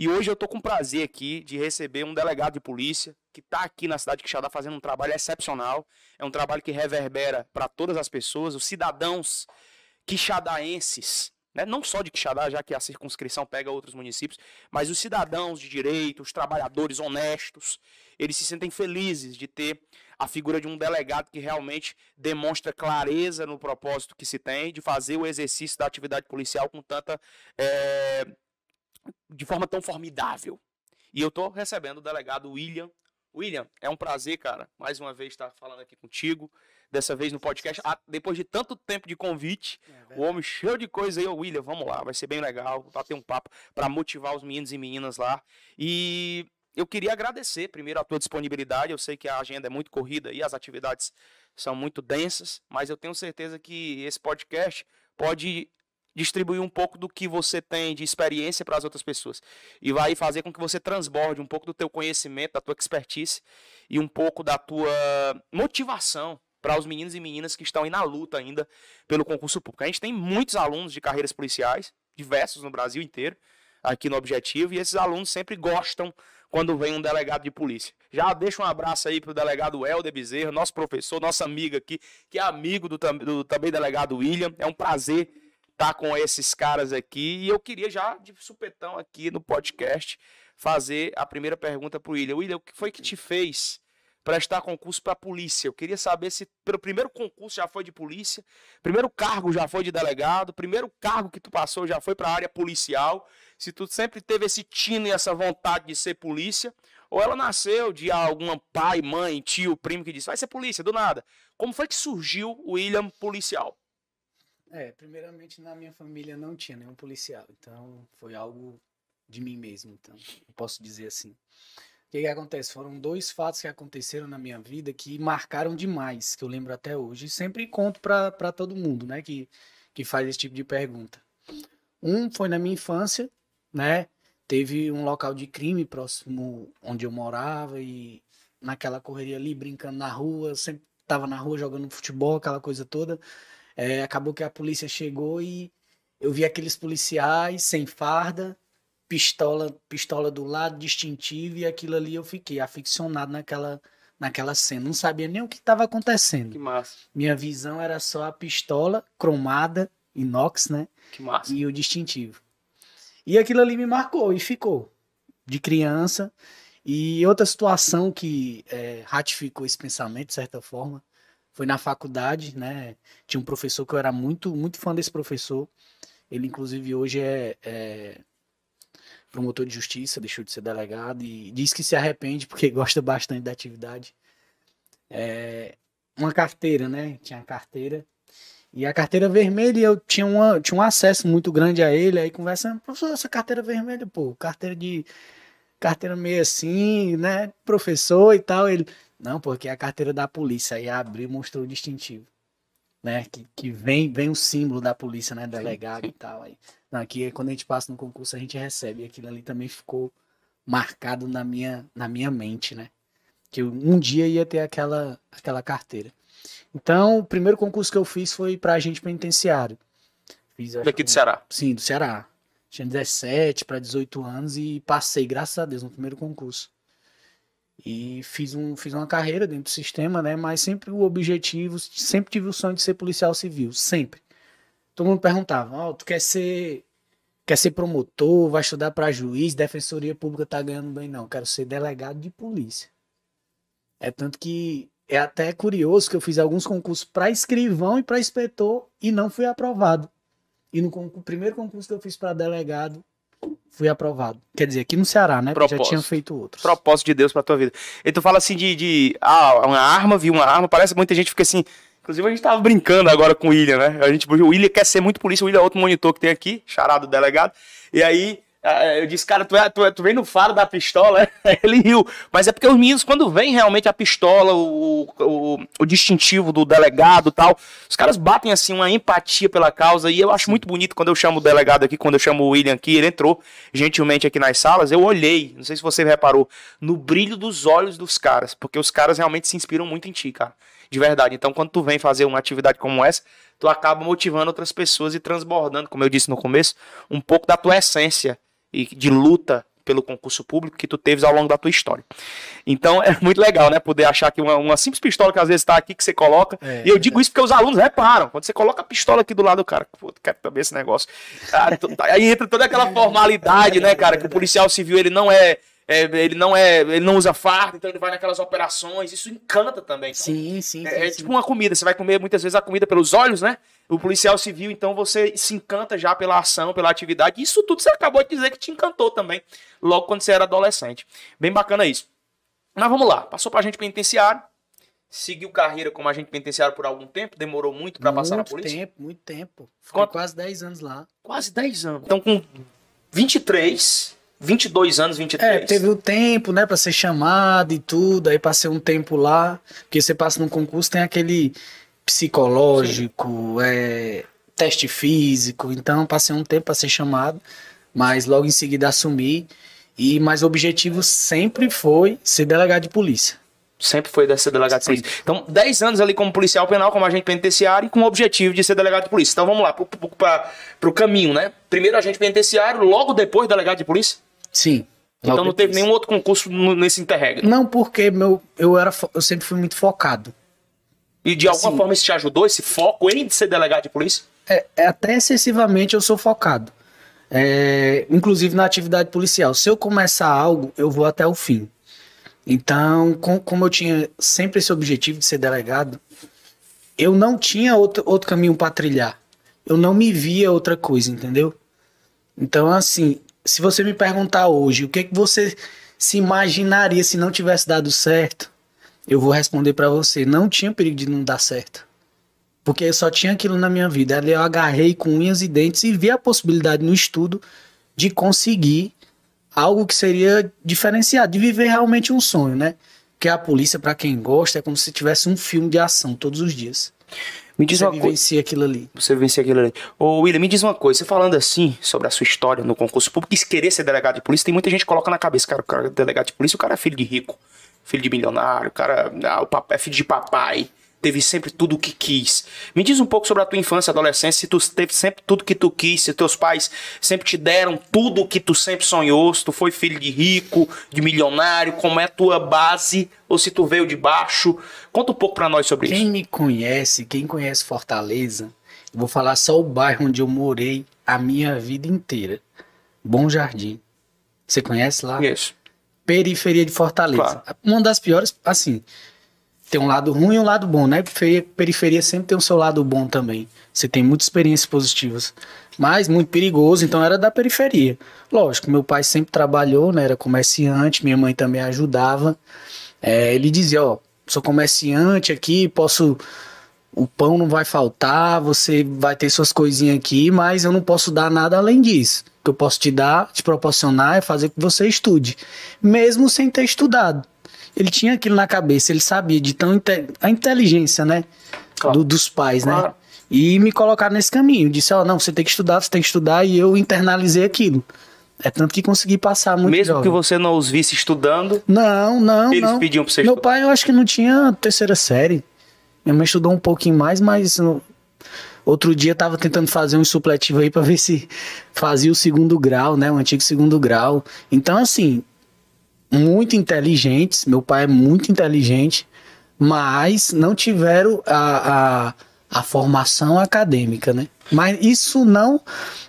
E hoje eu tô com prazer aqui de receber um delegado de polícia que está aqui na cidade de Quixadá fazendo um trabalho excepcional. É um trabalho que reverbera para todas as pessoas, os cidadãos quixadaenses, né? não só de Quixadá, já que a circunscrição pega outros municípios, mas os cidadãos de direito, os trabalhadores honestos, eles se sentem felizes de ter a figura de um delegado que realmente demonstra clareza no propósito que se tem de fazer o exercício da atividade policial com tanta. É, de forma tão formidável. E eu estou recebendo o delegado William. William, é um prazer, cara, mais uma vez estar falando aqui contigo. Dessa vez no podcast, ah, depois de tanto tempo de convite, é o homem cheio de coisa aí, William, vamos lá, vai ser bem legal, bater um papo para motivar os meninos e meninas lá. E eu queria agradecer primeiro a tua disponibilidade. Eu sei que a agenda é muito corrida e as atividades são muito densas, mas eu tenho certeza que esse podcast pode distribuir um pouco do que você tem de experiência para as outras pessoas e vai fazer com que você transborde um pouco do teu conhecimento, da tua expertise e um pouco da tua motivação para os meninos e meninas que estão aí na luta ainda pelo concurso público. A gente tem muitos alunos de carreiras policiais, diversos no Brasil inteiro, aqui no Objetivo, e esses alunos sempre gostam quando vem um delegado de polícia. Já deixa um abraço aí pro delegado Helder Bezerra, nosso professor, nossa amiga aqui, que é amigo do, do também delegado William. É um prazer tá com esses caras aqui. E eu queria já, de supetão aqui no podcast, fazer a primeira pergunta pro William. William, o que foi que te fez prestar concurso para polícia. Eu queria saber se pelo primeiro concurso já foi de polícia, primeiro cargo já foi de delegado, primeiro cargo que tu passou já foi para a área policial, se tu sempre teve esse tino e essa vontade de ser polícia, ou ela nasceu de alguma pai, mãe, tio, primo que disse, vai ser polícia, do nada. Como foi que surgiu o William policial? É, primeiramente na minha família não tinha nenhum policial, então foi algo de mim mesmo, então posso dizer assim. O que, que acontece? Foram dois fatos que aconteceram na minha vida que marcaram demais, que eu lembro até hoje. E sempre conto para todo mundo, né, que, que faz esse tipo de pergunta. Um foi na minha infância, né? Teve um local de crime próximo onde eu morava e naquela correria ali, brincando na rua, sempre tava na rua jogando futebol, aquela coisa toda. É, acabou que a polícia chegou e eu vi aqueles policiais sem farda, pistola, pistola do lado, distintivo, e aquilo ali eu fiquei aficionado naquela, naquela cena. Não sabia nem o que estava acontecendo. Que massa. Minha visão era só a pistola cromada, inox, né? Que massa. E o distintivo. E aquilo ali me marcou e ficou. De criança. E outra situação que é, ratificou esse pensamento, de certa forma, foi na faculdade, né? Tinha um professor que eu era muito, muito fã desse professor. Ele, inclusive, hoje é, é promotor de justiça, deixou de ser delegado e diz que se arrepende porque gosta bastante da atividade. É, uma carteira, né? Tinha a carteira. E a carteira vermelha, eu tinha, uma, tinha um acesso muito grande a ele, aí conversando, professor, essa carteira vermelha, pô, carteira de. Carteira meio assim, né? Professor e tal. Ele. Não, porque é a carteira da polícia. Aí abriu e mostrou o distintivo. Né? Que, que vem, vem o símbolo da polícia, né? Delegado e tal. Aí. Aqui, quando a gente passa no concurso, a gente recebe. Aquilo ali também ficou marcado na minha, na minha mente, né? Que eu, um dia ia ter aquela, aquela carteira. Então, o primeiro concurso que eu fiz foi para agente penitenciário. Fiz, Daqui do Ceará? Sim, do Ceará. Tinha 17 para 18 anos e passei, graças a Deus, no primeiro concurso. E fiz, um, fiz uma carreira dentro do sistema, né? Mas sempre o objetivo, sempre tive o sonho de ser policial civil, sempre. Todo mundo perguntava, ó, oh, tu quer ser quer ser promotor, vai estudar para juiz, defensoria pública tá ganhando bem não, quero ser delegado de polícia. É tanto que é até curioso que eu fiz alguns concursos para escrivão e para inspetor e não fui aprovado. E no primeiro concurso que eu fiz para delegado, fui aprovado. Quer dizer, aqui no Ceará, né? Propósito. Já tinha feito outros. Propósito de Deus pra tua vida. E tu fala assim de, de ah, uma arma, viu uma arma, parece que muita gente fica assim, Inclusive, a gente tava brincando agora com o William, né? A gente, o William quer ser muito polícia, o William é outro monitor que tem aqui, charado delegado. E aí, eu disse, cara, tu, é, tu, é, tu vem no faro da pistola? Ele riu. Mas é porque os meninos, quando vem realmente a pistola, o, o, o distintivo do delegado tal, os caras batem assim uma empatia pela causa. E eu acho muito bonito quando eu chamo o delegado aqui, quando eu chamo o William aqui, ele entrou gentilmente aqui nas salas. Eu olhei, não sei se você reparou, no brilho dos olhos dos caras, porque os caras realmente se inspiram muito em ti, cara de verdade. Então, quando tu vem fazer uma atividade como essa, tu acaba motivando outras pessoas e transbordando, como eu disse no começo, um pouco da tua essência e de luta pelo concurso público que tu teves ao longo da tua história. Então é muito legal, né? Poder achar que uma, uma simples pistola que às vezes está aqui que você coloca. É, e eu digo isso porque os alunos reparam. Quando você coloca a pistola aqui do lado do cara, pô, quero também esse negócio. Ah, aí entra toda aquela formalidade, né, cara? Que o policial civil ele não é é, ele não é, ele não usa fardo, então ele vai naquelas operações, isso encanta também. Então, sim, sim, é, sim, é tipo uma comida, você vai comer muitas vezes a comida pelos olhos, né? O policial civil, então você se encanta já pela ação, pela atividade. Isso tudo você acabou de dizer que te encantou também, logo quando você era adolescente. Bem bacana isso. Mas vamos lá, passou pra agente penitenciário, seguiu carreira como agente penitenciário por algum tempo, demorou muito para passar na polícia? Muito tempo, muito tempo. Ficou quase 10 anos lá. Quase 10 anos. Então com 23, 22 anos, 23. É, teve o tempo, né, para ser chamado e tudo, aí passei um tempo lá, porque você passa num concurso, tem aquele psicológico, é, teste físico, então passei um tempo para ser chamado, mas logo em seguida assumi, e mas o objetivo sempre foi ser delegado de polícia. Sempre foi ser delegado de polícia. Então, 10 anos ali como policial penal, como agente penitenciário e com o objetivo de ser delegado de polícia. Então vamos lá, para o caminho, né? Primeiro agente penitenciário, logo depois delegado de polícia? Sim. Então não teve nenhum outro concurso nesse interregno? Não, porque meu, eu, era, eu sempre fui muito focado. E de alguma assim, forma isso te ajudou, esse foco em ser delegado de polícia? É, é até excessivamente eu sou focado. É, inclusive na atividade policial. Se eu começar algo, eu vou até o fim. Então, com, como eu tinha sempre esse objetivo de ser delegado, eu não tinha outro, outro caminho para trilhar. Eu não me via outra coisa, entendeu? Então, assim, se você me perguntar hoje o que, que você se imaginaria se não tivesse dado certo, eu vou responder para você: não tinha perigo de não dar certo. Porque eu só tinha aquilo na minha vida. Ali eu agarrei com unhas e dentes e vi a possibilidade no estudo de conseguir algo que seria diferenciado, de viver realmente um sonho, né? Que a polícia, para quem gosta, é como se tivesse um filme de ação todos os dias. Me diz você uma vivencia aquilo ali. Você vivencia aquilo ali. Ô, William, me diz uma coisa. Você falando assim sobre a sua história no concurso público, e querer ser delegado de polícia, tem muita gente que coloca na cabeça, cara, o cara é delegado de polícia, o cara é filho de rico, filho de milionário, cara ah, o papai, é filho de papai teve sempre tudo o que quis. Me diz um pouco sobre a tua infância, adolescência, se tu teve sempre tudo que tu quis, se teus pais sempre te deram tudo o que tu sempre sonhou, se tu foi filho de rico, de milionário, como é a tua base, ou se tu veio de baixo. Conta um pouco para nós sobre quem isso. Quem me conhece, quem conhece Fortaleza, vou falar só o bairro onde eu morei a minha vida inteira. Bom Jardim. Você conhece lá? Conheço. Periferia de Fortaleza. Claro. Uma das piores, assim, tem um lado ruim e um lado bom, né? Periferia sempre tem o seu lado bom também. Você tem muitas experiências positivas. Mas muito perigoso, então era da periferia. Lógico, meu pai sempre trabalhou, né? Era comerciante, minha mãe também ajudava. É, ele dizia, ó, sou comerciante aqui, posso. O pão não vai faltar, você vai ter suas coisinhas aqui, mas eu não posso dar nada além disso. Que eu posso te dar, te proporcionar é fazer que você estude, mesmo sem ter estudado ele tinha aquilo na cabeça, ele sabia de tão a inteligência, né? Claro. Do, dos pais, né? claro. né? E me colocaram nesse caminho. Disse, ó, oh, não, você tem que estudar, você tem que estudar, e eu internalizei aquilo. É tanto que consegui passar muito Mesmo jovem. que você não os visse estudando? Não, não, Eles não. pediam pra você Meu estudar. pai, eu acho que não tinha terceira série. Minha mãe estudou um pouquinho mais, mas. Outro dia tava tentando fazer um supletivo aí para ver se fazia o segundo grau, né? O antigo segundo grau. Então, assim, muito inteligentes, meu pai é muito inteligente, mas não tiveram a, a, a formação acadêmica, né? Mas isso não,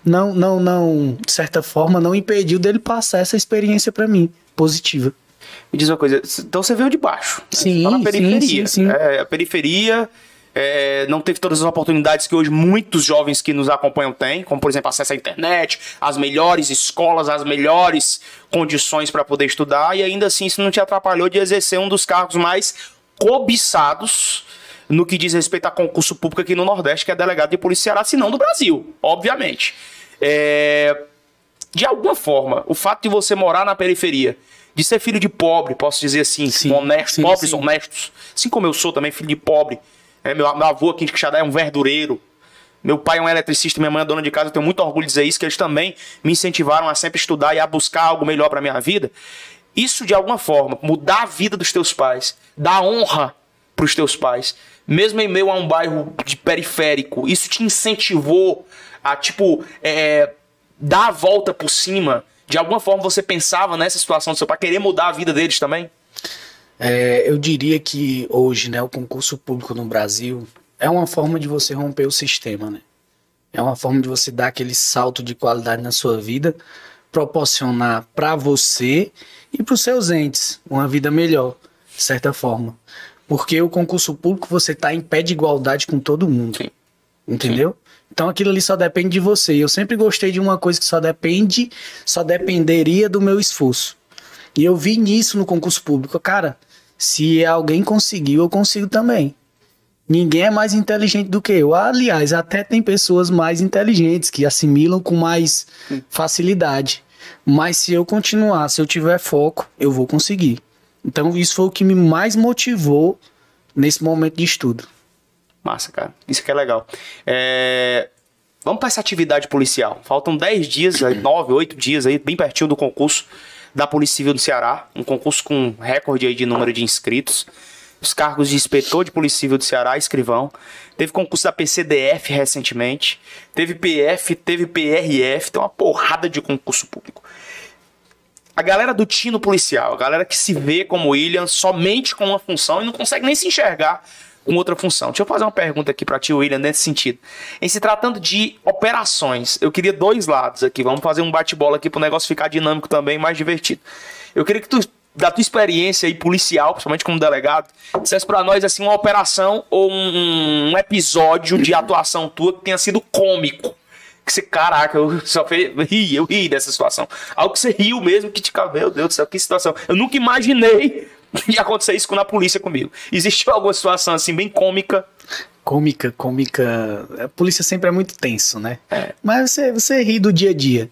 não, não, não, de certa forma, não impediu dele passar essa experiência para mim, positiva. Me diz uma coisa, então você veio de baixo. Sim, tá na periferia. sim, sim, sim. É, a periferia é, não teve todas as oportunidades que hoje muitos jovens que nos acompanham têm, como por exemplo acesso à internet, as melhores escolas, as melhores condições para poder estudar, e ainda assim isso não te atrapalhou de exercer um dos cargos mais cobiçados no que diz respeito a concurso público aqui no Nordeste, que é delegado de polícia Ceará, se não do Brasil, obviamente. É, de alguma forma, o fato de você morar na periferia, de ser filho de pobre, posso dizer assim, sim, honesto, sim, pobres sim. honestos, assim como eu sou também filho de pobre, é, meu, meu avô aqui em Quixadá é um verdureiro. Meu pai é um eletricista, minha mãe é dona de casa. Eu tenho muito orgulho de dizer isso, que eles também me incentivaram a sempre estudar e a buscar algo melhor para minha vida. Isso, de alguma forma, mudar a vida dos teus pais, dar honra para os teus pais, mesmo em meio a um bairro de periférico, isso te incentivou a, tipo, é, dar a volta por cima De alguma forma você pensava nessa situação do seu pai, querer mudar a vida deles também? É, eu diria que hoje, né, o concurso público no Brasil é uma forma de você romper o sistema, né? É uma forma de você dar aquele salto de qualidade na sua vida, proporcionar para você e para os seus entes uma vida melhor, de certa forma. Porque o concurso público você está em pé de igualdade com todo mundo. Sim. Entendeu? Sim. Então aquilo ali só depende de você. Eu sempre gostei de uma coisa que só depende, só dependeria do meu esforço. E eu vi nisso no concurso público. Cara, se alguém conseguiu, eu consigo também. Ninguém é mais inteligente do que eu. Aliás, até tem pessoas mais inteligentes que assimilam com mais facilidade. Mas se eu continuar, se eu tiver foco, eu vou conseguir. Então, isso foi o que me mais motivou nesse momento de estudo. Massa, cara. Isso que é legal. É... Vamos para essa atividade policial. Faltam 10 dias, 9, 8 dias aí, bem pertinho do concurso da Polícia Civil do Ceará. Um concurso com recorde de número de inscritos os cargos de inspetor de Polícia Civil do Ceará, escrivão. Teve concurso da PCDF recentemente. Teve PF, teve PRF. Tem uma porrada de concurso público. A galera do tino policial, a galera que se vê como William somente com uma função e não consegue nem se enxergar com outra função. Deixa eu fazer uma pergunta aqui para ti, William, nesse sentido. Em se tratando de operações, eu queria dois lados aqui. Vamos fazer um bate-bola aqui para o negócio ficar dinâmico também, mais divertido. Eu queria que tu da tua experiência aí policial, principalmente como delegado, dissesse para nós assim uma operação ou um, um, episódio de atuação tua que tenha sido cômico. Que você, caraca, eu só fez, ri, eu ri dessa situação. Algo que você riu mesmo, que te meu Deus do céu, que situação. Eu nunca imaginei que ia acontecer isso na polícia comigo. Existiu alguma situação assim bem cômica cômica, cômica. A polícia sempre é muito tenso, né? É. Mas você, você ri do dia a dia.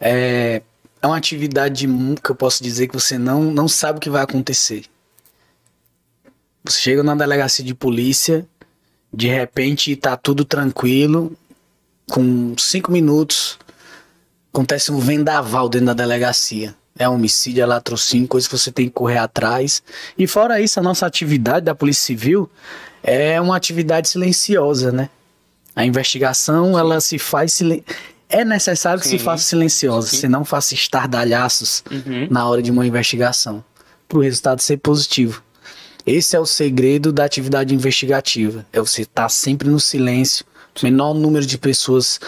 É, é uma atividade que eu posso dizer que você não, não sabe o que vai acontecer. Você chega na delegacia de polícia, de repente tá tudo tranquilo, com cinco minutos acontece um vendaval dentro da delegacia. É homicídio, é latrocínio, coisa que você tem que correr atrás. E fora isso, a nossa atividade da Polícia Civil é uma atividade silenciosa, né? A investigação, ela se faz silen é necessário que Sim. se faça silenciosa, Sim. se não faça estardalhaços uhum. na hora de uma investigação, para o resultado ser positivo. Esse é o segredo da atividade investigativa. É você estar tá sempre no silêncio, menor número de pessoas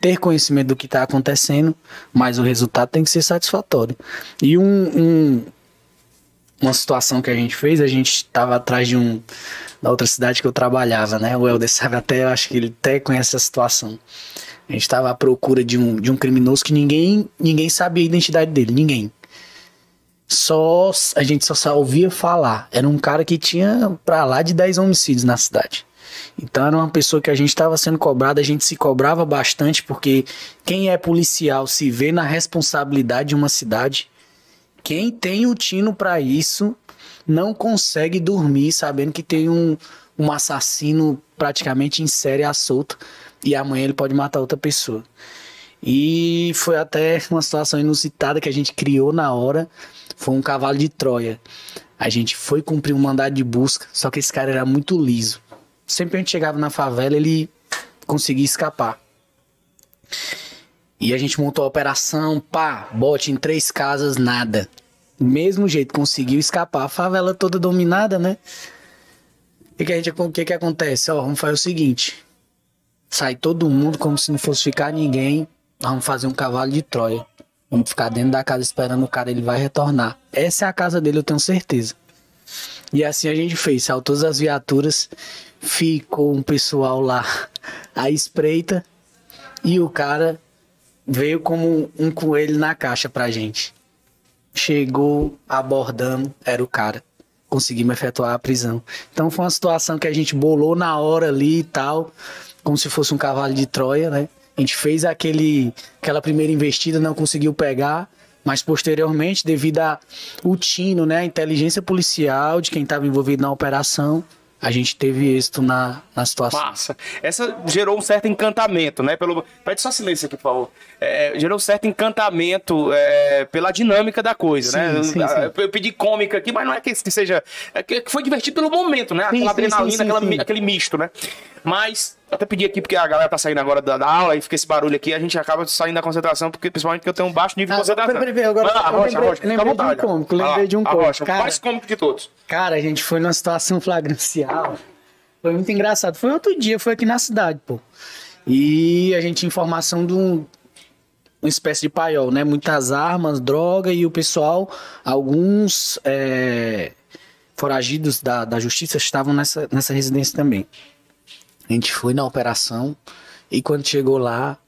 ter conhecimento do que está acontecendo, mas o resultado tem que ser satisfatório. E um, um, uma situação que a gente fez, a gente estava atrás de um da outra cidade que eu trabalhava, né? O Helder sabe até, eu acho que ele até conhece a situação. A gente estava à procura de um, de um criminoso que ninguém, ninguém sabia a identidade dele, ninguém. Só a gente só ouvia falar. Era um cara que tinha para lá de 10 homicídios na cidade. Então era uma pessoa que a gente estava sendo cobrado, a gente se cobrava bastante porque quem é policial se vê na responsabilidade de uma cidade. Quem tem o tino para isso não consegue dormir sabendo que tem um, um assassino praticamente em série a solto e amanhã ele pode matar outra pessoa. E foi até uma situação inusitada que a gente criou na hora. Foi um cavalo de Troia. A gente foi cumprir um mandado de busca, só que esse cara era muito liso. Sempre a gente chegava na favela, ele conseguia escapar. E a gente montou a operação, pá, bote em três casas, nada. Mesmo jeito, conseguiu escapar. A favela toda dominada, né? E que a gente, o que que acontece? Ó, vamos fazer o seguinte. Sai todo mundo como se não fosse ficar ninguém. Vamos fazer um cavalo de Troia. Vamos ficar dentro da casa esperando o cara, ele vai retornar. Essa é a casa dele, eu tenho certeza. E assim a gente fez, saiu todas as viaturas, ficou um pessoal lá à espreita e o cara veio como um coelho na caixa pra gente. Chegou abordando, era o cara. Conseguimos efetuar a prisão. Então foi uma situação que a gente bolou na hora ali e tal como se fosse um cavalo de Troia, né? A gente fez aquele, aquela primeira investida, não conseguiu pegar, mas posteriormente, devido ao tino, né, a inteligência policial de quem estava envolvido na operação, a gente teve êxito na, na situação. Massa. Essa gerou um certo encantamento, né? Pelo... Pede só silêncio aqui, por favor. É, gerou um certo encantamento é, pela dinâmica da coisa, sim, né? Sim, sim. Eu pedi cômica aqui, mas não é que seja. É que foi divertido pelo momento, né? Aquela adrenalina, aquela, aquele misto, né? Mas Até pedir aqui, porque a galera tá saindo agora da, da aula e fica esse barulho aqui, a gente acaba saindo da concentração, porque principalmente porque eu tenho um baixo nível de Ah, concentração. peraí, peraí, agora eu Rocha, lembrei- Rocha, lembrei de um cômico, lembrei de um cômico, Rocha, cara. mais cômico de todos. Cara, a gente foi numa situação flagrancial. Foi muito engraçado. Foi outro dia, foi aqui na cidade, pô. E a gente tinha informação de um, uma espécie de paiol, né? Muitas armas, droga e o pessoal, alguns é, foragidos da, da justiça estavam nessa, nessa residência também. A gente foi na operação e quando chegou lá,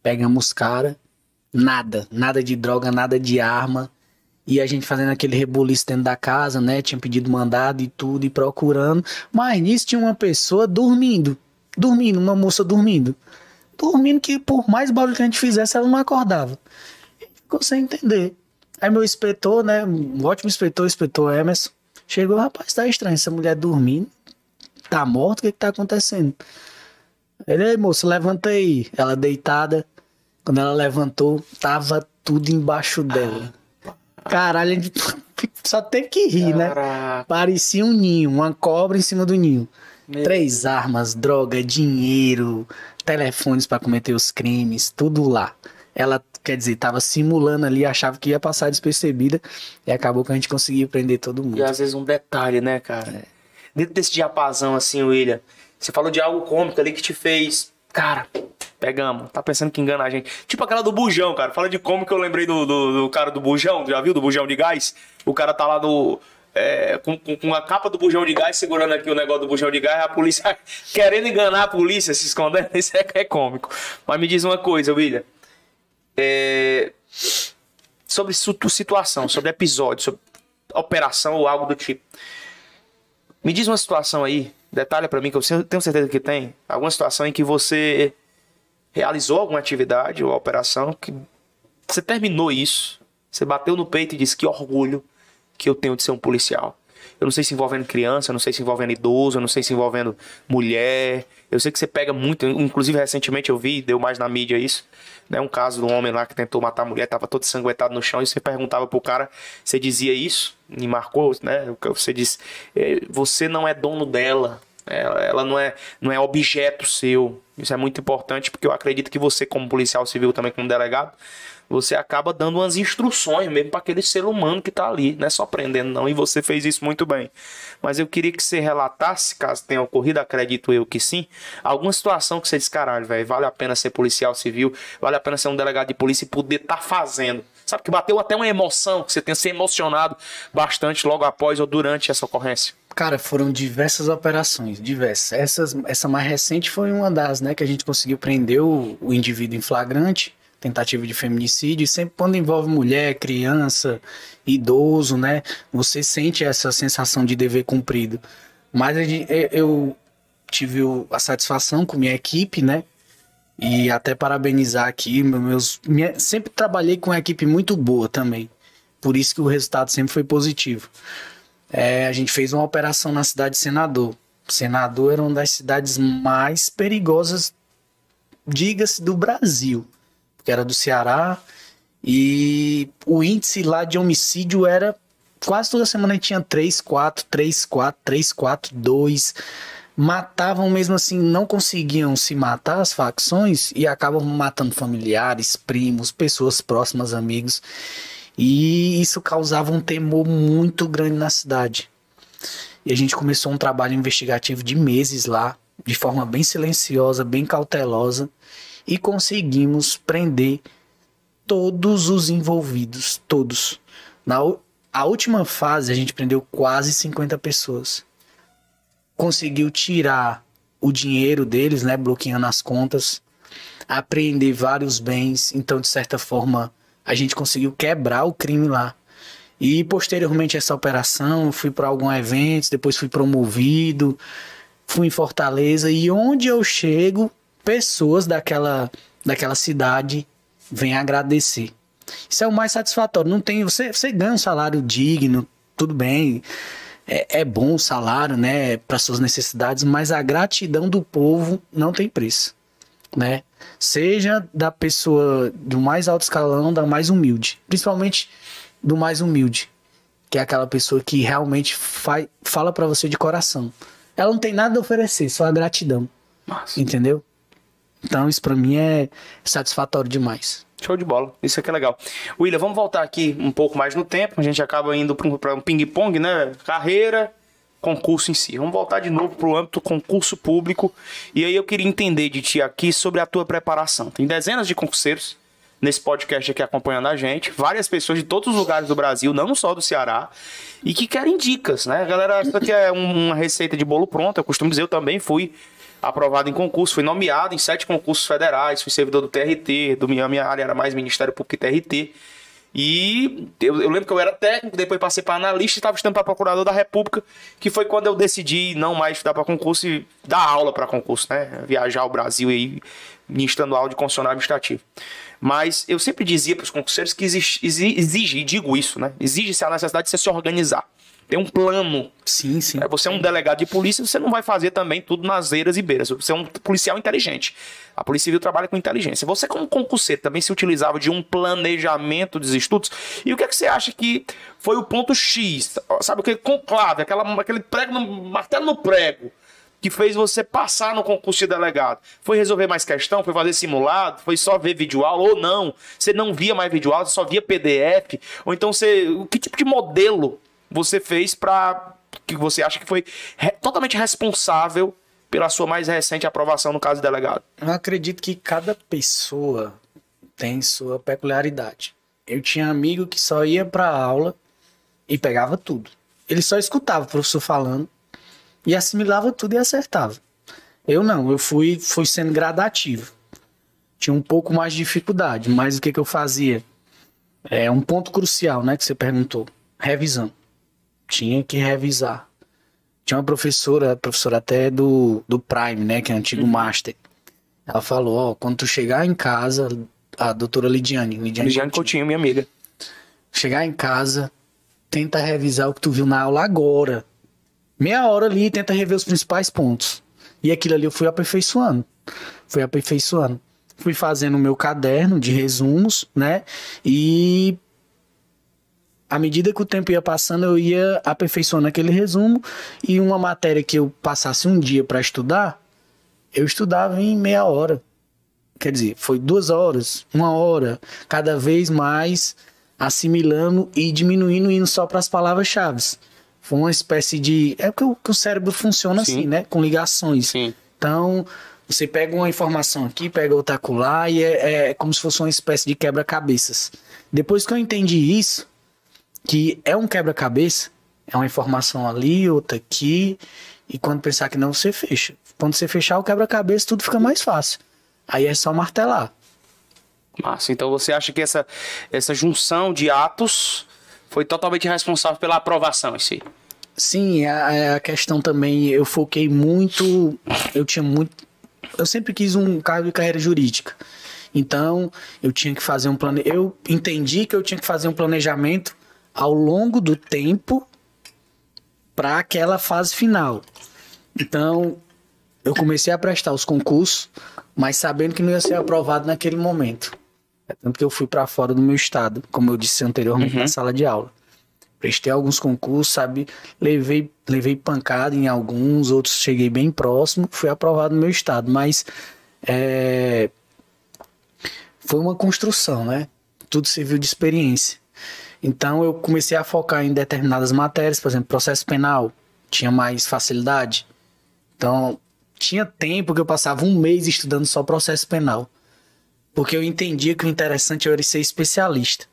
pegamos os cara, nada, nada de droga, nada de arma. E a gente fazendo aquele rebuliço dentro da casa, né? Tinha pedido mandado e tudo, e procurando. Mas nisso tinha uma pessoa dormindo. Dormindo, uma moça dormindo. Dormindo que por mais barulho que a gente fizesse, ela não acordava. E ficou sem entender. Aí meu inspetor, né? Um ótimo inspetor, o inspetor Emerson, chegou, rapaz, tá estranho, essa mulher dormindo. Tá morta, o que que tá acontecendo? Ele, aí, moça, levanta aí. Ela deitada. Quando ela levantou, tava tudo embaixo dela. Caralho, a gente só teve que rir, né? Caraca. Parecia um ninho, uma cobra em cima do ninho. Três armas, droga, dinheiro, telefones pra cometer os crimes, tudo lá. Ela, quer dizer, tava simulando ali, achava que ia passar despercebida e acabou que a gente conseguiu prender todo mundo. E às vezes um detalhe, né, cara? Dentro desse diapasão, assim, William, você falou de algo cômico ali que te fez. Cara, pegamos. Tá pensando que engana a gente. Tipo aquela do bujão, cara. Fala de como que eu lembrei do, do, do cara do bujão, já viu? Do bujão de gás? O cara tá lá no. é, com, com, com a capa do bujão de gás, segurando aqui o negócio do bujão de gás, a polícia querendo enganar a polícia, se escondendo. Isso é, é cômico. Mas me diz uma coisa, William. É, sobre situação, sobre episódio, sobre operação ou algo do tipo. Me diz uma situação aí, detalha pra mim, que eu tenho certeza que tem. Alguma situação em que você realizou alguma atividade ou operação que você terminou isso, você bateu no peito e disse que orgulho que eu tenho de ser um policial. Eu não sei se envolvendo criança, eu não sei se envolvendo idoso, eu não sei se envolvendo mulher. Eu sei que você pega muito, inclusive recentemente eu vi, deu mais na mídia isso, né? Um caso de um homem lá que tentou matar a mulher, tava todo sanguentado no chão, e você perguntava pro cara, você dizia isso, me marcou, né? Você disse, eh, você não é dono dela, ela, ela não, é, não é objeto seu. Isso é muito importante porque eu acredito que você, como policial civil, também como delegado, você acaba dando umas instruções mesmo para aquele ser humano que tá ali, não é só prendendo, não. E você fez isso muito bem. Mas eu queria que você relatasse, caso tenha ocorrido, acredito eu que sim, alguma situação que você disse, caralho, velho, vale a pena ser policial civil, vale a pena ser um delegado de polícia e poder estar fazendo. Sabe que bateu até uma emoção, que você tenha se emocionado bastante logo após ou durante essa ocorrência. Cara, foram diversas operações, diversas. Essas, essa mais recente foi uma das, né, que a gente conseguiu prender o, o indivíduo em flagrante, tentativa de feminicídio, e sempre quando envolve mulher, criança, idoso, né, você sente essa sensação de dever cumprido. Mas eu- tive a satisfação com minha equipe, né, e até parabenizar aqui, meus, minha- sempre trabalhei com uma equipe muito boa também, por isso que o resultado sempre foi positivo. É, a gente fez uma operação na cidade de Senador. Senador era uma das cidades mais perigosas, diga-se, do Brasil, porque era do Ceará e o índice lá de homicídio era quase toda semana tinha 3, 4, 3, 4, 3, 4, 2. Matavam mesmo assim, não conseguiam se matar as facções e acabam matando familiares, primos, pessoas próximas, amigos. E isso causava um temor muito grande na cidade. E a gente começou um trabalho investigativo de meses lá, de forma bem silenciosa, bem cautelosa, e conseguimos prender todos os envolvidos, todos. Na a última fase a gente prendeu quase 50 pessoas. Conseguiu tirar o dinheiro deles, né, bloqueando as contas, apreender vários bens, então de certa forma a gente conseguiu quebrar o crime lá. E posteriormente a essa operação, fui para alguns eventos, depois fui promovido, fui em Fortaleza e onde eu chego, pessoas daquela daquela cidade vêm agradecer. Isso é o mais satisfatório. Não tem você, você ganha um salário digno, tudo bem. É, é bom o salário, né, para suas necessidades, mas a gratidão do povo não tem preço, né? Seja da pessoa do mais alto escalão, da mais humilde, principalmente do mais humilde, que é aquela pessoa que realmente faz, fala para você de coração. Ela não tem nada a oferecer, só a gratidão. Massa. Entendeu? Então isso pra mim é satisfatório demais. Show de bola. Isso aqui é legal. William, vamos voltar aqui um pouco mais no tempo. A gente acaba indo para um ping-pong, né? Carreira, concurso em si. Vamos voltar de novo para o âmbito concurso público. E aí eu queria entender de ti aqui sobre a tua preparação. Tem dezenas de concurseiros nesse podcast aqui acompanhando a gente, várias pessoas de todos os lugares do Brasil, não só do Ceará, e que querem dicas, né? Galera, isso aqui é uma receita de bolo pronto. Eu costumo dizer, eu também fui aprovado em concurso, fui nomeado em sete concursos federais, fui servidor do TRT, do minha, minha área era mais Ministério Público TRT. E eu, eu, lembro que eu era técnico, depois passei para analista e estava estudando para procurador da República, que foi quando eu decidi não mais estudar para concurso e dar aula para concurso, né? Viajar ao Brasil e ministrando aula de constitucional administrativo. Mas eu sempre dizia para os concurseiros que exige, exige, e digo isso, né? Exige-se a necessidade de você se organizar tem um plano. Sim, sim. É, você é um delegado de polícia, você não vai fazer também tudo nas eiras e beiras. Você é um policial inteligente. A Polícia Civil trabalha com inteligência. Você, como concurseiro, também se utilizava de um planejamento dos estudos. E o que é que você acha que foi o ponto X? Sabe o que? Conclave, aquela, aquele prego no, martelo no prego que fez você passar no concurso de delegado? Foi resolver mais questão? Foi fazer simulado? Foi só ver vídeo aula? Ou não? Você não via mais vídeo aula, só via PDF? Ou então você. Que tipo de modelo você fez para que você acha que foi re totalmente responsável pela sua mais recente aprovação no caso de delegado? Eu acredito que cada pessoa tem sua peculiaridade. Eu tinha amigo que só ia para aula e pegava tudo. Ele só escutava o professor falando e assimilava tudo e acertava. Eu não, eu fui, fui sendo gradativo. Tinha um pouco mais de dificuldade, mas o que, que eu fazia? É um ponto crucial, né, que você perguntou. Revisão tinha que revisar. Tinha uma professora, professora até do, do Prime, né, que é antigo uhum. Master. Ela falou, ó, quando tu chegar em casa, a doutora Lidiane, Lidiane, Lidiane Coutinho, minha amiga. Chegar em casa, tenta revisar o que tu viu na aula agora. Meia hora ali, tenta rever os principais pontos. E aquilo ali eu fui aperfeiçoando. Fui aperfeiçoando. Fui fazendo o meu caderno de resumos, né? E à medida que o tempo ia passando, eu ia aperfeiçoando aquele resumo e uma matéria que eu passasse um dia para estudar, eu estudava em meia hora. Quer dizer, foi duas horas, uma hora, cada vez mais assimilando e diminuindo, indo só para as palavras-chave. Foi uma espécie de. É que o, que o cérebro funciona Sim. assim, né? Com ligações. Sim. Então, você pega uma informação aqui, pega outra acolá, e é, é como se fosse uma espécie de quebra-cabeças. Depois que eu entendi isso, que é um quebra-cabeça, é uma informação ali, outra aqui, e quando pensar que não, você fecha. Quando você fechar o quebra-cabeça, tudo fica mais fácil. Aí é só martelar. Massa. Então você acha que essa, essa junção de atos foi totalmente responsável pela aprovação em si? Sim, a, a questão também, eu foquei muito, eu tinha muito, eu sempre quis um cargo de carreira jurídica. Então, eu tinha que fazer um plane... eu entendi que eu tinha que fazer um planejamento ao longo do tempo para aquela fase final. Então, eu comecei a prestar os concursos, mas sabendo que não ia ser aprovado naquele momento. É tanto que eu fui para fora do meu estado, como eu disse anteriormente uhum. na sala de aula. Prestei alguns concursos, sabe? Levei, levei pancada em alguns, outros cheguei bem próximo, fui aprovado no meu estado, mas é, foi uma construção, né? Tudo serviu de experiência. Então eu comecei a focar em determinadas matérias, por exemplo, processo penal, tinha mais facilidade. Então tinha tempo que eu passava um mês estudando só processo penal. Porque eu entendia que o interessante era ser especialista.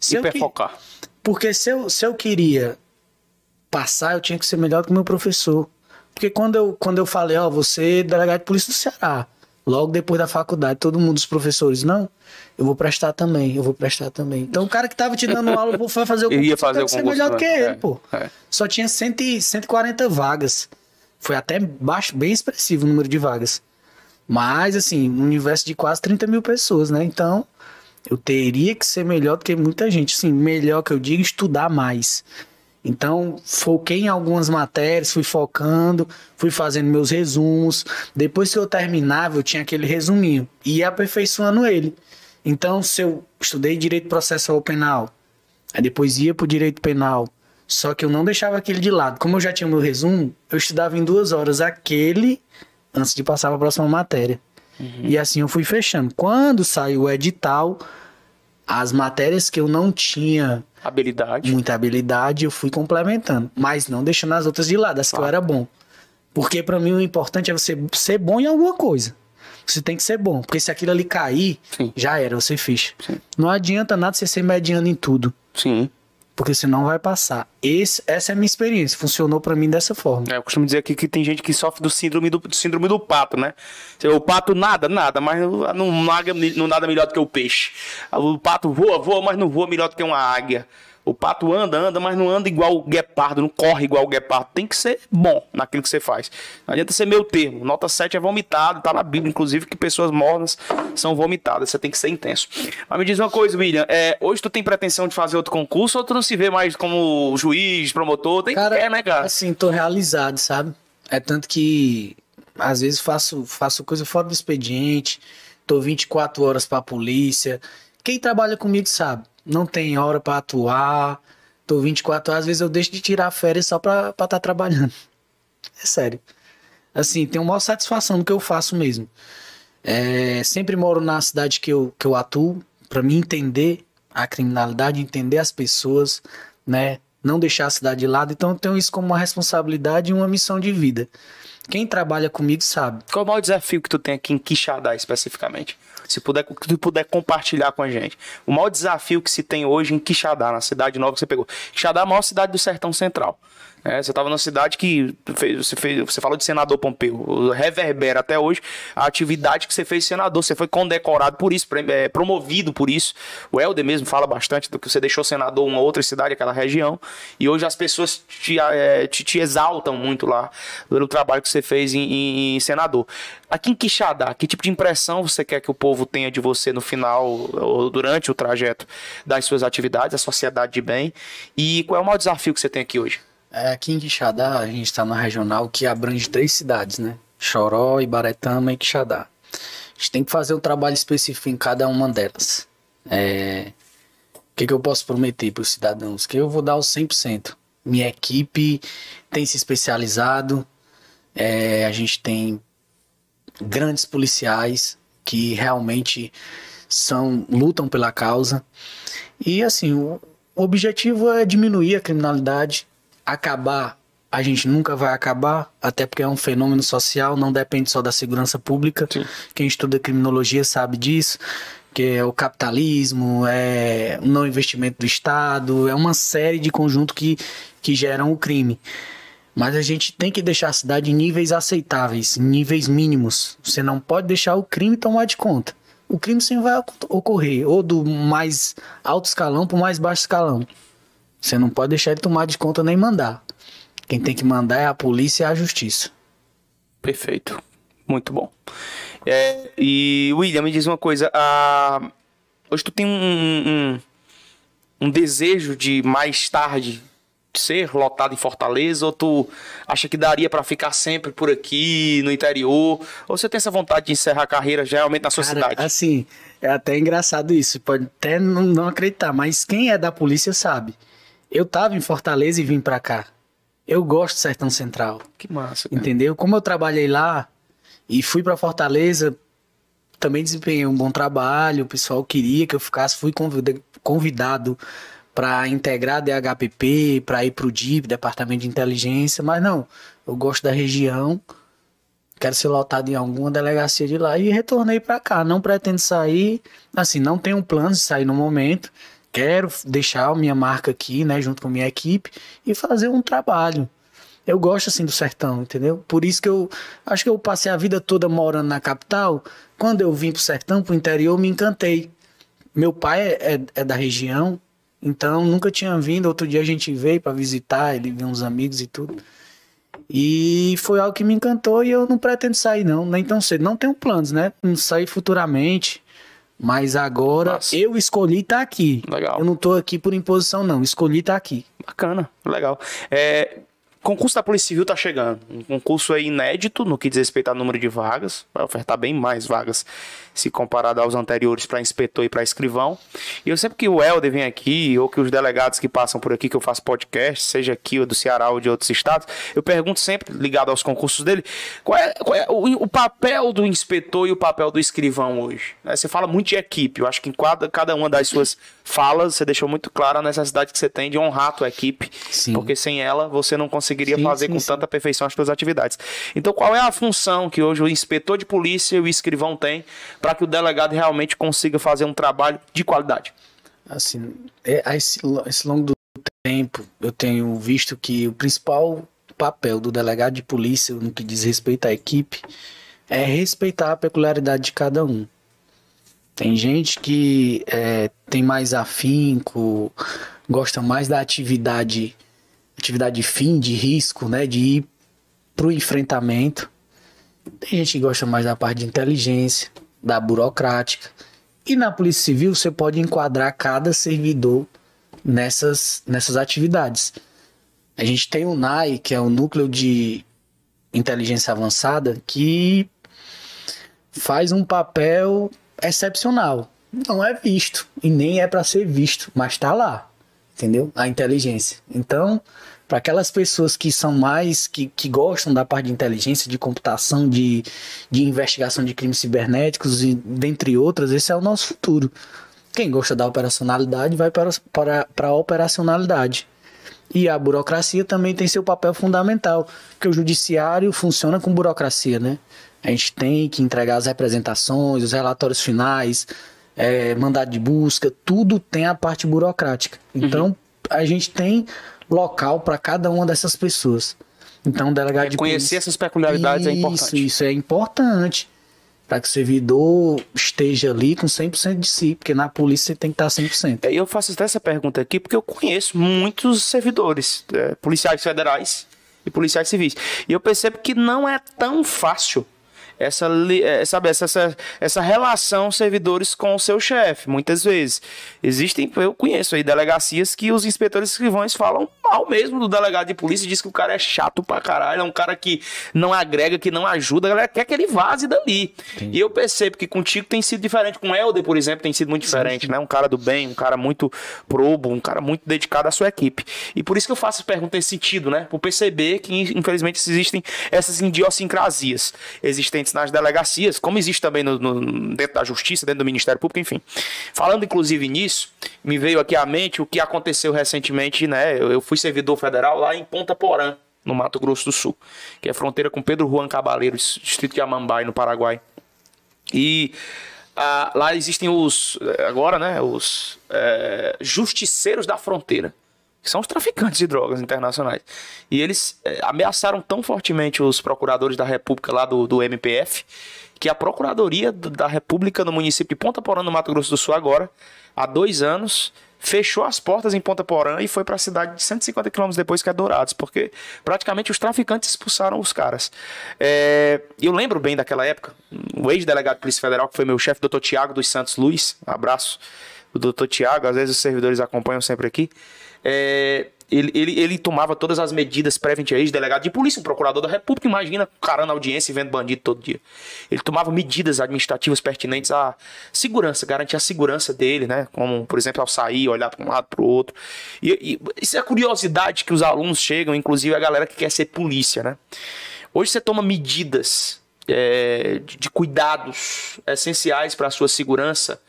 Se e focar. Porque se eu, se eu queria passar, eu tinha que ser melhor que o meu professor. Porque quando eu, quando eu falei, ó, oh, você é delegado de polícia do Ceará, logo depois da faculdade, todo mundo, os professores, não, eu vou prestar também, eu vou prestar também. Então o cara que tava te dando aula foi fazer o concurso, ia fazer o concurso, melhor do que ele, é, pô. É. Só tinha 100, 140 vagas. Foi até baixo, bem expressivo o número de vagas. Mas, assim, um universo de quase 30 mil pessoas, né? Então, eu teria que ser melhor do que muita gente. Assim, melhor que eu digo, estudar mais. Então, foquei em algumas matérias, fui focando, fui fazendo meus resumos. Depois que eu terminava, eu tinha aquele resuminho. E ia aperfeiçoando ele. Então, se eu estudei direito processual penal, aí depois ia pro direito penal, só que eu não deixava aquele de lado. Como eu já tinha meu resumo, eu estudava em duas horas aquele antes de passar para a próxima matéria. Uhum. E assim eu fui fechando. Quando saiu o edital, as matérias que eu não tinha habilidade, muita habilidade, eu fui complementando, mas não deixando as outras de lado, as claro. que eu era bom. Porque para mim o importante é você ser bom em alguma coisa. Você tem que ser bom, porque se aquilo ali cair, Sim. já era, você ficha. Sim. Não adianta nada você ser mediano em tudo. Sim. Porque senão vai passar. Esse, essa é a minha experiência. Funcionou para mim dessa forma. É, eu costumo dizer aqui que tem gente que sofre do síndrome do, do síndrome do pato, né? O pato nada, nada, mas não, não, não nada melhor do que o peixe. O pato voa, voa, mas não voa melhor do que uma águia. O pato anda, anda, mas não anda igual o guepardo, não corre igual o guepardo. Tem que ser bom naquilo que você faz. Não adianta ser meu termo. Nota 7 é vomitado, tá na Bíblia, inclusive, que pessoas mornas são vomitadas. Você tem que ser intenso. Mas me diz uma coisa, William. É, hoje tu tem pretensão de fazer outro concurso ou tu não se vê mais como juiz, promotor? Tem cara, que né, cara? Assim, tô realizado, sabe? É tanto que às vezes faço, faço coisa fora do expediente, tô 24 horas pra polícia. Quem trabalha comigo sabe não tem hora para atuar. Tô 24 horas, às vezes eu deixo de tirar férias só pra estar tá trabalhando. É sério. Assim, tenho maior satisfação do que eu faço mesmo. É, sempre moro na cidade que eu, que eu atuo, para mim entender a criminalidade, entender as pessoas, né? Não deixar a cidade de lado. Então eu tenho isso como uma responsabilidade e uma missão de vida. Quem trabalha comigo sabe. Qual é o maior desafio que tu tem aqui em Quixadá especificamente? Se puder, tu puder compartilhar com a gente. O maior desafio que se tem hoje em Quixadá, na cidade nova que você pegou. Quixadá é a maior cidade do sertão central. É, você estava numa cidade que fez, você, fez, você falou de senador Pompeu, reverbera até hoje a atividade que você fez senador. Você foi condecorado por isso, é, promovido por isso. O Helder mesmo fala bastante do que você deixou senador uma outra cidade, aquela região. E hoje as pessoas te, é, te, te exaltam muito lá pelo trabalho que você fez em, em, em, senador. Aqui em Quixadá, que tipo de impressão você quer que o povo tenha de você no final ou durante o trajeto das suas atividades, a sociedade de bem? E qual é o maior desafio que você tem aqui hoje? É, aqui em Quixadá, a gente está na regional que abrange três cidades, né? Choró, Ibaretama e Quixadá. A gente tem que fazer um trabalho específico em cada uma delas. É... O que, que eu posso prometer para os cidadãos? Que eu vou dar o 100%. Minha equipe tem se especializado, é... a gente tem grandes policiais que realmente são lutam pela causa. E assim, o objetivo é diminuir a criminalidade, acabar, a gente nunca vai acabar, até porque é um fenômeno social, não depende só da segurança pública. Sim. Quem estuda criminologia sabe disso, que é o capitalismo, é o não investimento do Estado, é uma série de conjuntos que, que geram o crime. Mas a gente tem que deixar a cidade em níveis aceitáveis, em níveis mínimos. Você não pode deixar o crime tomar de conta. O crime sempre vai ocorrer, ou do mais alto escalão para o mais baixo escalão. Você não pode deixar ele tomar de conta nem mandar. Quem tem que mandar é a polícia e a justiça. Perfeito. Muito bom. É, e William, me diz uma coisa. hoje tu tem um, um, um desejo de mais tarde ser lotado em Fortaleza ou tu acha que daria para ficar sempre por aqui no interior ou você tem essa vontade de encerrar a carreira realmente na sua Cara, cidade? Assim, é até engraçado isso, pode até não acreditar, mas quem é da polícia sabe. Eu tava em Fortaleza e vim para cá. Eu gosto do Sertão Central. Que massa. Cara. Entendeu? Como eu trabalhei lá e fui para Fortaleza, também desempenhei um bom trabalho, o pessoal queria que eu ficasse, fui convidado para integrar a DHPP, para ir para o DIP, Departamento de Inteligência, mas não, eu gosto da região, quero ser lotado em alguma delegacia de lá e retornei para cá. Não pretendo sair, assim, não tenho plano de sair no momento, quero deixar a minha marca aqui, né, junto com a minha equipe e fazer um trabalho. Eu gosto assim do sertão, entendeu? Por isso que eu acho que eu passei a vida toda morando na capital. Quando eu vim pro sertão, pro interior, me encantei. Meu pai é, é, é da região, então nunca tinha vindo. Outro dia a gente veio para visitar, ele viu uns amigos e tudo. E foi algo que me encantou e eu não pretendo sair, não, nem tão cedo. Não tenho planos, né? Não sair futuramente. Mas agora Nossa. eu escolhi estar tá aqui. Legal. Eu não estou aqui por imposição, não. Escolhi estar tá aqui. Bacana, legal. É, concurso da Polícia Civil tá chegando. Um concurso aí inédito no que diz respeito ao número de vagas. Vai ofertar bem mais vagas se comparado aos anteriores para inspetor e para escrivão. E eu sempre que o Helder vem aqui, ou que os delegados que passam por aqui, que eu faço podcast, seja aqui ou do Ceará ou de outros estados, eu pergunto sempre, ligado aos concursos dele, qual é, qual é o, o, papel do inspetor e o papel do escrivão hoje? Né? Você fala muito de equipe, eu acho que em cada, cada uma das suas falas você deixou muito clara a necessidade que você tem de honrar a tua equipe, sim. porque sem ela você não conseguiria sim, fazer sim, com tanta perfeição as suas atividades. Então qual é a função que hoje o inspetor de polícia e o escrivão têm para que o delegado realmente consiga fazer um trabalho de qualidade? Assim, é, esse, esse longo do tempo, eu tenho visto que o principal papel do delegado de polícia no que diz respeito à equipe é respeitar a peculiaridade de cada um. Tem gente que é, tem mais afinco, gosta mais da atividade, atividade fim, de risco, né, de ir para o enfrentamento. Tem gente que gosta mais da parte de inteligência, da burocrática. E na Polícia Civil você pode enquadrar cada servidor nessas, nessas atividades. A gente tem o NAI, que é o Núcleo de Inteligência Avançada, que faz um papel excepcional. Não é visto e nem é para ser visto, mas está lá, entendeu? A inteligência. Então, para aquelas pessoas que são mais, que, que gostam da parte de inteligência, de computação, de, de investigação de crimes cibernéticos, e dentre outras, esse é o nosso futuro. Quem gosta da operacionalidade vai para, para, para a operacionalidade. E a burocracia também tem seu papel fundamental, porque o judiciário funciona com burocracia, né? A gente tem que entregar as representações, os relatórios finais, é, mandado de busca, tudo tem a parte burocrática. Então, uhum. a gente tem local para cada uma dessas pessoas. Então, o delegado é, de conhecer polícia... essas peculiaridades isso, é importante. Isso, isso é importante. Para que o servidor esteja ali com 100% de si, porque na polícia você tem que estar 100%. É, eu faço até essa pergunta aqui porque eu conheço muitos servidores, é, policiais federais e policiais civis. E eu percebo que não é tão fácil essa, é, sabe, essa, essa, essa relação servidores com o seu chefe, muitas vezes. Existem, eu conheço aí delegacias que os inspetores escrivães falam mal mesmo do delegado de polícia, diz que o cara é chato pra caralho, é um cara que não agrega, que não ajuda, a galera quer que ele vaze dali. Sim. E eu percebo que contigo tem sido diferente, com o Helder, por exemplo, tem sido muito diferente, né? Um cara do bem, um cara muito probo, um cara muito dedicado à sua equipe. E por isso que eu faço pergunta nesse sentido, né? Por perceber que, infelizmente, existem essas idiosincrasias existentes nas delegacias, como existe também no, no, dentro da justiça, dentro do Ministério Público, enfim. Falando inclusive nisso, me veio aqui à mente o que aconteceu recentemente, né? Eu, eu fui servidor federal lá em Ponta Porã, no Mato Grosso do Sul, que é fronteira com Pedro Juan Cabaleiro, distrito de Amambai, no Paraguai. E ah, lá existem os, agora, né, os é, justiceiros da fronteira que são os traficantes de drogas internacionais. E eles é, ameaçaram tão fortemente os procuradores da República lá do, do MPF, que a Procuradoria da República no município de Ponta Porã, no Mato Grosso do Sul, agora, há dois anos, fechou as portas em Ponta Porã e foi para a cidade de 150 quilômetros depois, que é Dourados, porque praticamente os traficantes expulsaram os caras. É, eu lembro bem daquela época, o ex-delegado de Polícia Federal, que foi meu chefe, doutor Tiago dos Santos Luiz, abraço, o doutor Tiago, às vezes os servidores acompanham sempre aqui, é, ele, ele, ele, tomava todas as medidas preventivas, delegado de polícia, um procurador da República, imagina, cara na audiência e vendo bandido todo dia. Ele tomava medidas administrativas pertinentes à segurança, garantir a segurança dele, né? Como, por exemplo, ao sair, olhar para um lado para o outro. E, e isso é a curiosidade que os alunos chegam, inclusive a galera que quer ser polícia, né? Hoje você toma medidas é, de, cuidados essenciais para a sua segurança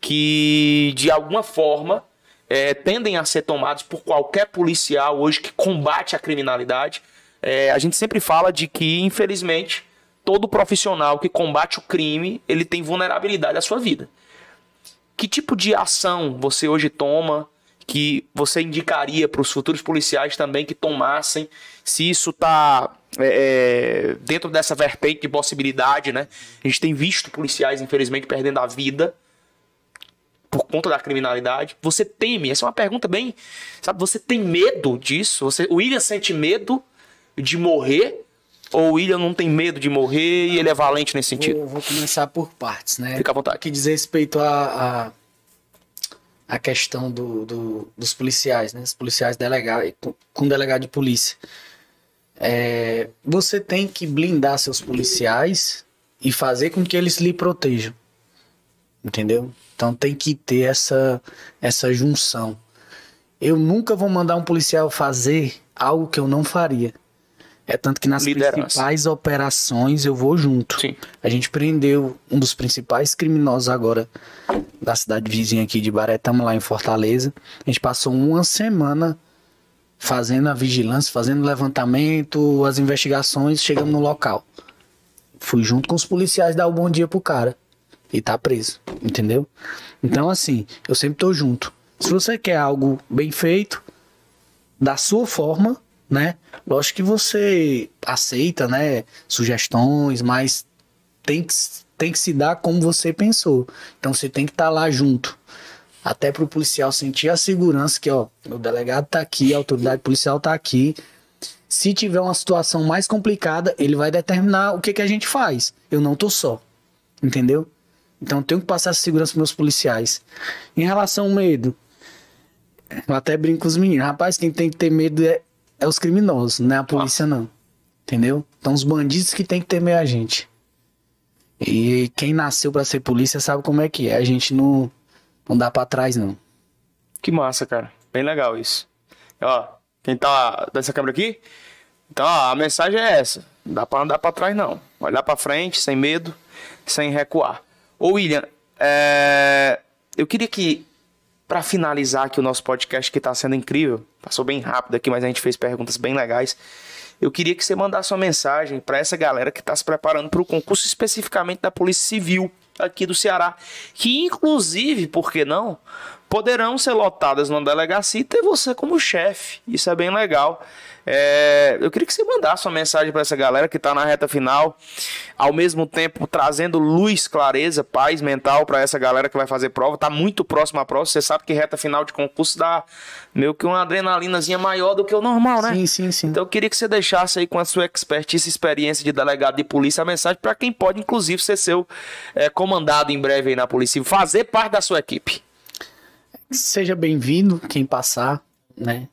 que, de alguma forma, é, tendem a ser tomados por qualquer policial hoje que combate a criminalidade. É, a gente sempre fala de que, infelizmente, todo profissional que combate o crime, ele tem vulnerabilidade à sua vida. Que tipo de ação você hoje toma que você indicaria para os futuros policiais também que tomassem, se isso está é, é, dentro dessa vertente de possibilidade, né? A gente tem visto policiais, infelizmente, perdendo a vida por conta da criminalidade? Você teme? Essa é uma pergunta bem. Sabe, você tem medo disso? Você, o William sente medo de morrer? Ou o William não tem medo de morrer e ele é valente nesse sentido? Vou, vou começar por partes, né? Fica à vontade. Que diz respeito a, a, a questão do, do, dos policiais, né? Os policiais delegados, com delegado de polícia. é, você tem que blindar seus policiais e fazer com que eles lhe protejam. Entendeu? Então tem que ter essa, essa junção. Eu nunca vou mandar um policial fazer algo que eu não faria. É tanto que nas Liderança. principais operações eu vou junto. Sim. A gente prendeu um dos principais criminosos agora da cidade vizinha aqui de Baré, estamos lá em Fortaleza. A gente passou uma semana fazendo a vigilância, fazendo levantamento, as investigações, chegamos no local. Fui junto com os policiais dar o bom dia pro cara. E tá preso, entendeu? Então, assim, eu sempre tô junto. Se você quer algo bem feito, da sua forma, né? Lógico que você aceita, né? Sugestões, mas tem que, tem que se dar como você pensou. Então você tem que estar lá junto. Até para o policial sentir a segurança que, ó, o delegado tá aqui, a autoridade policial tá aqui. Se tiver uma situação mais complicada, ele vai determinar o que, que a gente faz. Eu não tô só. Entendeu? Então eu tenho que passar essa segurança para meus policiais. Em relação ao medo, eu até brinco com os meninos. Rapaz, quem tem que ter medo é, é os criminosos, não é a polícia, não. Entendeu? Então os bandidos que tem que temer a gente. E quem nasceu para ser polícia sabe como é que é. A gente não, não dá para trás, não. Que massa, cara. Bem legal isso. Ó, quem tá dessa câmera aqui? Então, ó, a mensagem é essa. Não dá pra andar pra trás, não. Olhar pra frente, sem medo, sem recuar. Ô, William, é... eu queria que, pra finalizar aqui o nosso podcast, que tá sendo incrível, passou bem rápido aqui, mas a gente fez perguntas bem legais. Eu queria que você mandasse uma mensagem pra essa galera que tá se preparando pro concurso especificamente da Polícia Civil aqui do Ceará, que inclusive, por que não, poderão ser lotadas numa delegacia e ter você como chefe. Isso é bem legal. É, eu queria que você mandasse uma mensagem para essa galera que está na reta final, ao mesmo tempo trazendo luz, clareza, paz mental para essa galera que vai fazer prova. Tá muito próximo à prova. Você sabe que reta final de concurso dá meio que uma adrenalinazinha maior do que o normal, né? Sim, sim, sim. Então eu queria que você deixasse aí com a sua expertise e experiência de delegado de polícia a mensagem para quem pode, inclusive, ser seu é, comandado em breve aí na polícia e fazer parte da sua equipe. Seja bem-vindo quem passar, né?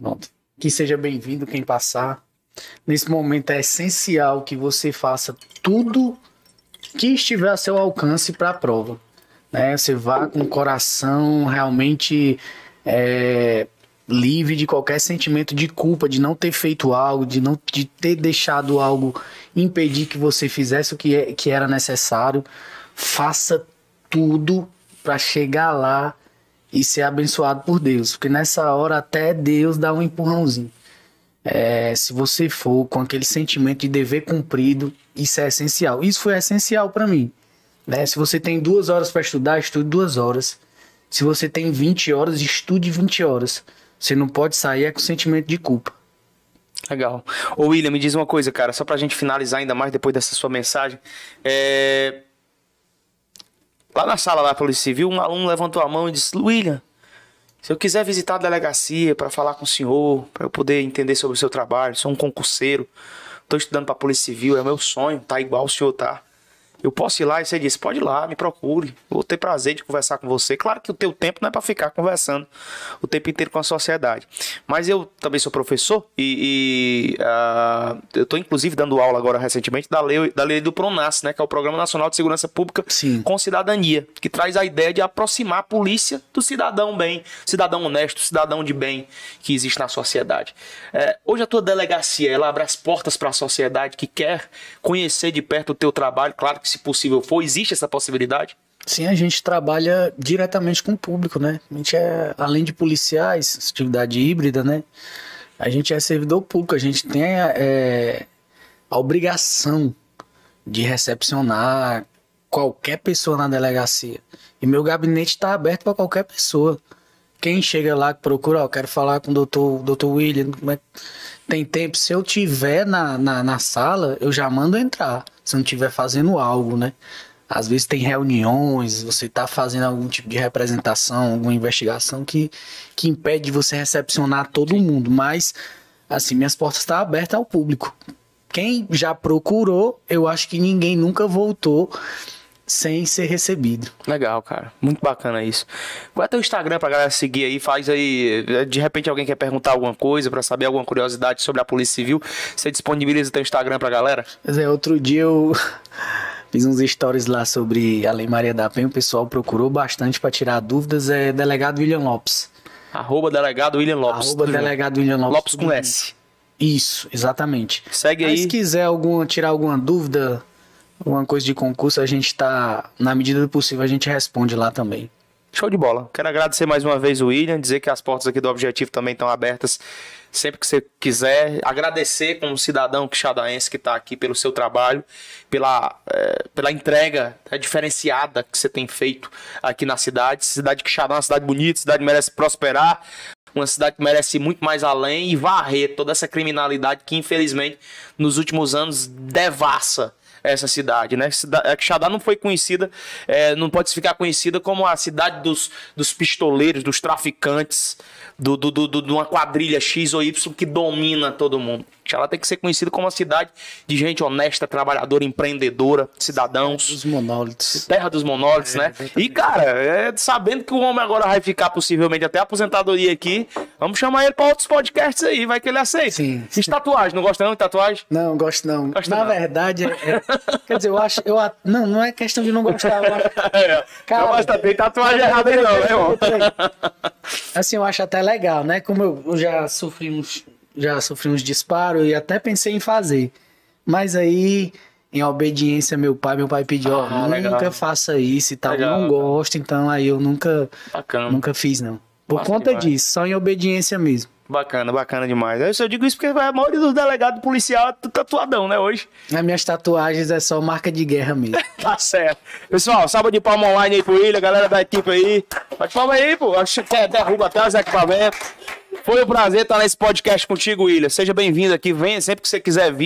Pronto. Que seja bem-vindo quem passar. Nesse momento é essencial que você faça tudo que estiver a seu alcance para a prova. Né? Você vá com o coração realmente é, livre de qualquer sentimento de culpa, de não ter feito algo, de não de ter deixado algo impedir que você fizesse o que, é, que era necessário. Faça tudo para chegar lá e ser abençoado por Deus, porque nessa hora até Deus dá um empurrãozinho. É, se você for com aquele sentimento de dever cumprido, isso é essencial. Isso foi essencial para mim. Né? Se você tem duas horas para estudar, estude duas horas. Se você tem 20 horas, estude 20 horas. Você não pode sair é com sentimento de culpa. Legal. Ô William, me diz uma coisa, cara, só pra gente finalizar ainda mais depois dessa sua mensagem. É... Lá na sala da Polícia Civil, um aluno levantou a mão e disse: William, se eu quiser visitar a delegacia para falar com o senhor, para eu poder entender sobre o seu trabalho, sou um concurseiro, estou estudando para a Polícia Civil, é meu sonho, tá igual o senhor tá. Eu posso ir lá e você disse, pode ir lá, me procure. Vou ter prazer de conversar com você. Claro que o teu tempo não é para ficar conversando o tempo inteiro com a sociedade. Mas eu também sou professor e, e uh, eu estou inclusive dando aula agora recentemente da lei, da lei do PRONAS, né, que é o Programa Nacional de Segurança Pública Sim. com Cidadania, que traz a ideia de aproximar a polícia do cidadão bem, cidadão honesto, cidadão de bem que existe na sociedade. É, hoje a tua delegacia ela abre as portas para a sociedade que quer conhecer de perto o teu trabalho, claro que se possível for, existe essa possibilidade? Sim, a gente trabalha diretamente com o público, né? A gente é, além de policiais, atividade híbrida, né? A gente é servidor público, a gente tem é, a obrigação de recepcionar qualquer pessoa na delegacia. E meu gabinete está aberto para qualquer pessoa. Quem chega lá que procura, ó, quero falar com o doutor, doutor William, como é... tem tempo. Se eu tiver na, na, na sala, eu já mando entrar. Se eu não estiver fazendo algo, né? Às vezes tem reuniões, você está fazendo algum tipo de representação, alguma investigação que, que impede você recepcionar todo mundo. Mas, assim, minhas portas estão abertas ao público. Quem já procurou, eu acho que ninguém nunca voltou sem ser recebido. Legal, cara. Muito bacana isso. Qual é teu Instagram pra galera seguir aí? Faz aí. De repente alguém quer perguntar alguma coisa pra saber alguma curiosidade sobre a Polícia Civil. Você disponibiliza teu Instagram pra galera? Pois é, outro dia eu fiz uns stories lá sobre a Lei Maria da Penha. O pessoal procurou bastante pra tirar dúvidas. É delegado William Lopes. Arroba delegado William Lopes. Arroba delegado William Lopes. Lopes com S. Isso, exatamente. Segue Aí, aí. se quiser alguma, tirar alguma dúvida, alguma coisa de concurso, a gente tá, na medida do possível, a gente responde lá também. Show de bola. Quero agradecer mais uma vez o William, dizer que as portas aqui do Objetivo também estão abertas sempre que você quiser. Agradecer como cidadão quixadaense que está aqui pelo seu trabalho, pela, eh, pela entrega né, diferenciada que você tem feito aqui na cidade. Cidade Quixadá é uma cidade bonita, cidade que merece prosperar, uma cidade que merece muito mais além e varrer toda essa criminalidade que infelizmente nos últimos anos devassa essa cidade, né? É, Quixadá não foi conhecida, é, não pode ficar conhecida como a cidade dos, dos pistoleiros, dos traficantes, do, do, do, do- de uma quadrilha X ou Y que domina todo mundo. Quixadá tem que ser conhecida como uma cidade de gente honesta, trabalhadora, empreendedora, cidadãos. Os monólitos. Terra dos monólitos, É, né? E, cara, é, sabendo que o homem agora vai ficar possivelmente até a aposentadoria aqui, vamos chamar ele pra outros podcasts aí, vai que ele aceita. Sim. E tatuagem, não gosta não de tatuagem? Não, gosto não. Gosto Na não. verdade, é- é- quer dizer, eu acho, eu não, não é questão de não gostar. Eu acho, É, Cara, não gosta, tem tatuagem errada aí não, né, irmão? assim, eu acho até legal, né? Como eu, eu já sofri uns, já sofri uns disparos e até pensei em fazer, mas aí em obediência ao meu pai, meu pai pediu, ó, Ah, legal. nunca faça isso e tal. Legal, não gosto, então aí eu nunca, Bacana, nunca fiz não. Por Massa conta demais. disso, só em obediência mesmo. bacana, bacana demais. Eu só digo isso porque a maioria dos delegados policial é tudo tatuadão, né, hoje. As minhas tatuagens é só marca de guerra mesmo. Tá certo. Pessoal, salva de palma online aí pro William, galera da equipe aí. Bate palma aí, pô. Acho que é, derruba até os equipamentos. Foi um prazer estar nesse podcast contigo, William. Seja bem-vindo aqui. Venha sempre que você quiser vir.